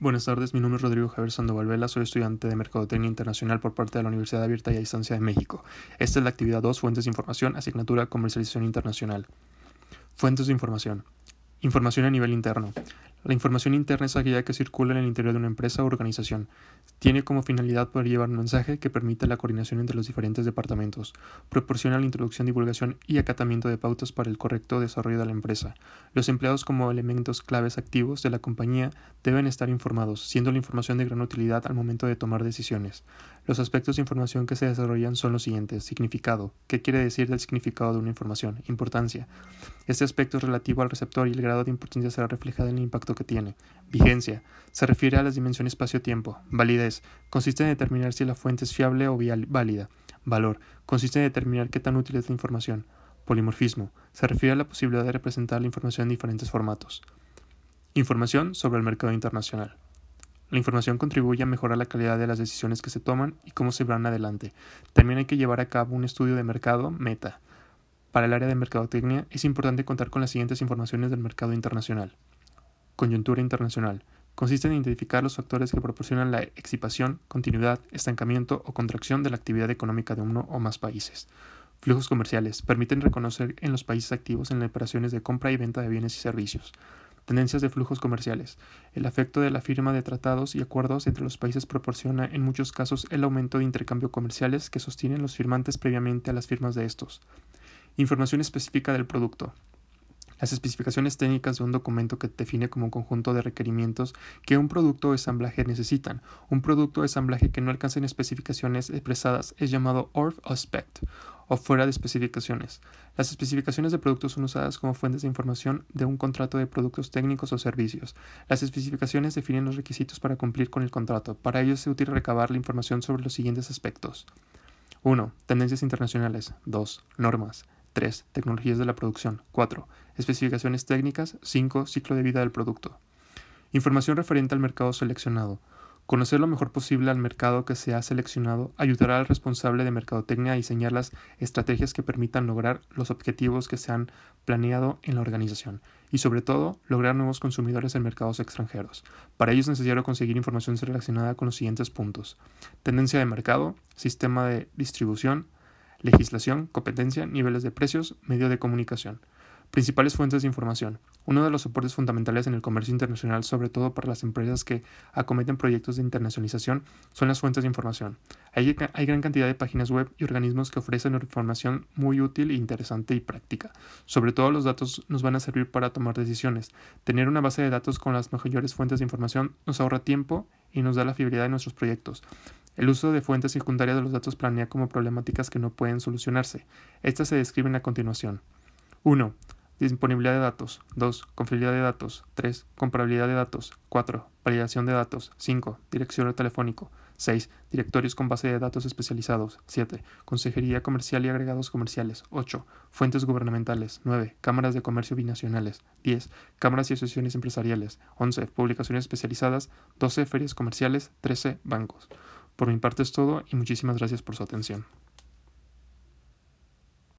Buenas tardes, mi nombre es Rodrigo Javier Sandoval Vela, soy estudiante de Mercadotecnia Internacional por parte de la Universidad Abierta y a Distancia de México. Esta es la actividad 2, Fuentes de Información, asignatura Comercialización Internacional. Fuentes de información. Información a nivel interno. La información interna es aquella que circula en el interior de una empresa o organización. Tiene como finalidad poder llevar un mensaje que permite la coordinación entre los diferentes departamentos. Proporciona la introducción, divulgación y acatamiento de pautas para el correcto desarrollo de la empresa. Los empleados como elementos claves activos de la compañía deben estar informados, siendo la información de gran utilidad al momento de tomar decisiones. Los aspectos de información que se desarrollan son los siguientes. Significado. ¿Qué quiere decir del significado de una información? Importancia. Este aspecto es relativo al receptor y el grado de importancia será reflejado en el impacto que tiene. Vigencia. Se refiere a las dimensiones espacio-tiempo. Validez. Consiste en determinar si la fuente es fiable o válida. Valor. Consiste en determinar qué tan útil es la información. Polimorfismo. Se refiere a la posibilidad de representar la información en diferentes formatos. Información sobre el mercado internacional. La información contribuye a mejorar la calidad de las decisiones que se toman y cómo se van adelante. También hay que llevar a cabo un estudio de mercado, meta. Para el área de mercadotecnia es importante contar con las siguientes informaciones del mercado internacional. Coyuntura internacional. Consiste en identificar los factores que proporcionan la excipación, continuidad, estancamiento o contracción de la actividad económica de uno o más países. Flujos comerciales. Permiten reconocer en los países activos en las operaciones de compra y venta de bienes y servicios. Tendencias de flujos comerciales. El efecto de la firma de tratados y acuerdos entre los países proporciona en muchos casos el aumento de intercambio comerciales que sostienen los firmantes previamente a las firmas de estos. Información específica del producto. Las especificaciones técnicas de un documento que define como un conjunto de requerimientos que un producto o ensamblaje necesitan. Un producto o ensamblaje que no alcance en especificaciones expresadas es llamado ORF o SPEC o fuera de especificaciones. Las especificaciones de productos son usadas como fuentes de información de un contrato de productos técnicos o servicios. Las especificaciones definen los requisitos para cumplir con el contrato. Para ello es útil recabar la información sobre los siguientes aspectos. 1. Tendencias internacionales. 2. Normas. 3. Tecnologías de la producción. 4. Especificaciones técnicas. 5. Ciclo de vida del producto. Información referente al mercado seleccionado. Conocer lo mejor posible al mercado que se ha seleccionado ayudará al responsable de mercadotecnia a diseñar las estrategias que permitan lograr los objetivos que se han planeado en la organización y sobre todo lograr nuevos consumidores en mercados extranjeros. Para ello es necesario conseguir información relacionada con los siguientes puntos. Tendencia de mercado, sistema de distribución, legislación, competencia, niveles de precios, medio de comunicación. Principales fuentes de información. Uno de los soportes fundamentales en el comercio internacional, sobre todo para las empresas que acometen proyectos de internacionalización, son las fuentes de información. Hay, hay, gran cantidad de páginas web y organismos que ofrecen información muy útil, interesante y práctica. Sobre todo los datos nos van a servir para tomar decisiones. Tener una base de datos con las mejores fuentes de información nos ahorra tiempo y nos da la fiabilidad de nuestros proyectos. El uso de fuentes secundarias de los datos planea como problemáticas que no pueden solucionarse. Estas se describen a continuación. 1. Disponibilidad de datos. 2. Confiabilidad de datos. 3. Comparabilidad de datos. 4. Validación de datos. 5. Dirección telefónico. 6. Directorios con base de datos especializados. 7. Consejería comercial y agregados comerciales. 8. Fuentes gubernamentales. 9. Cámaras de comercio binacionales. 10. Cámaras y asociaciones empresariales. 11. Publicaciones especializadas. 12. Ferias comerciales. 13. Bancos. Por mi parte es todo y muchísimas gracias por su atención.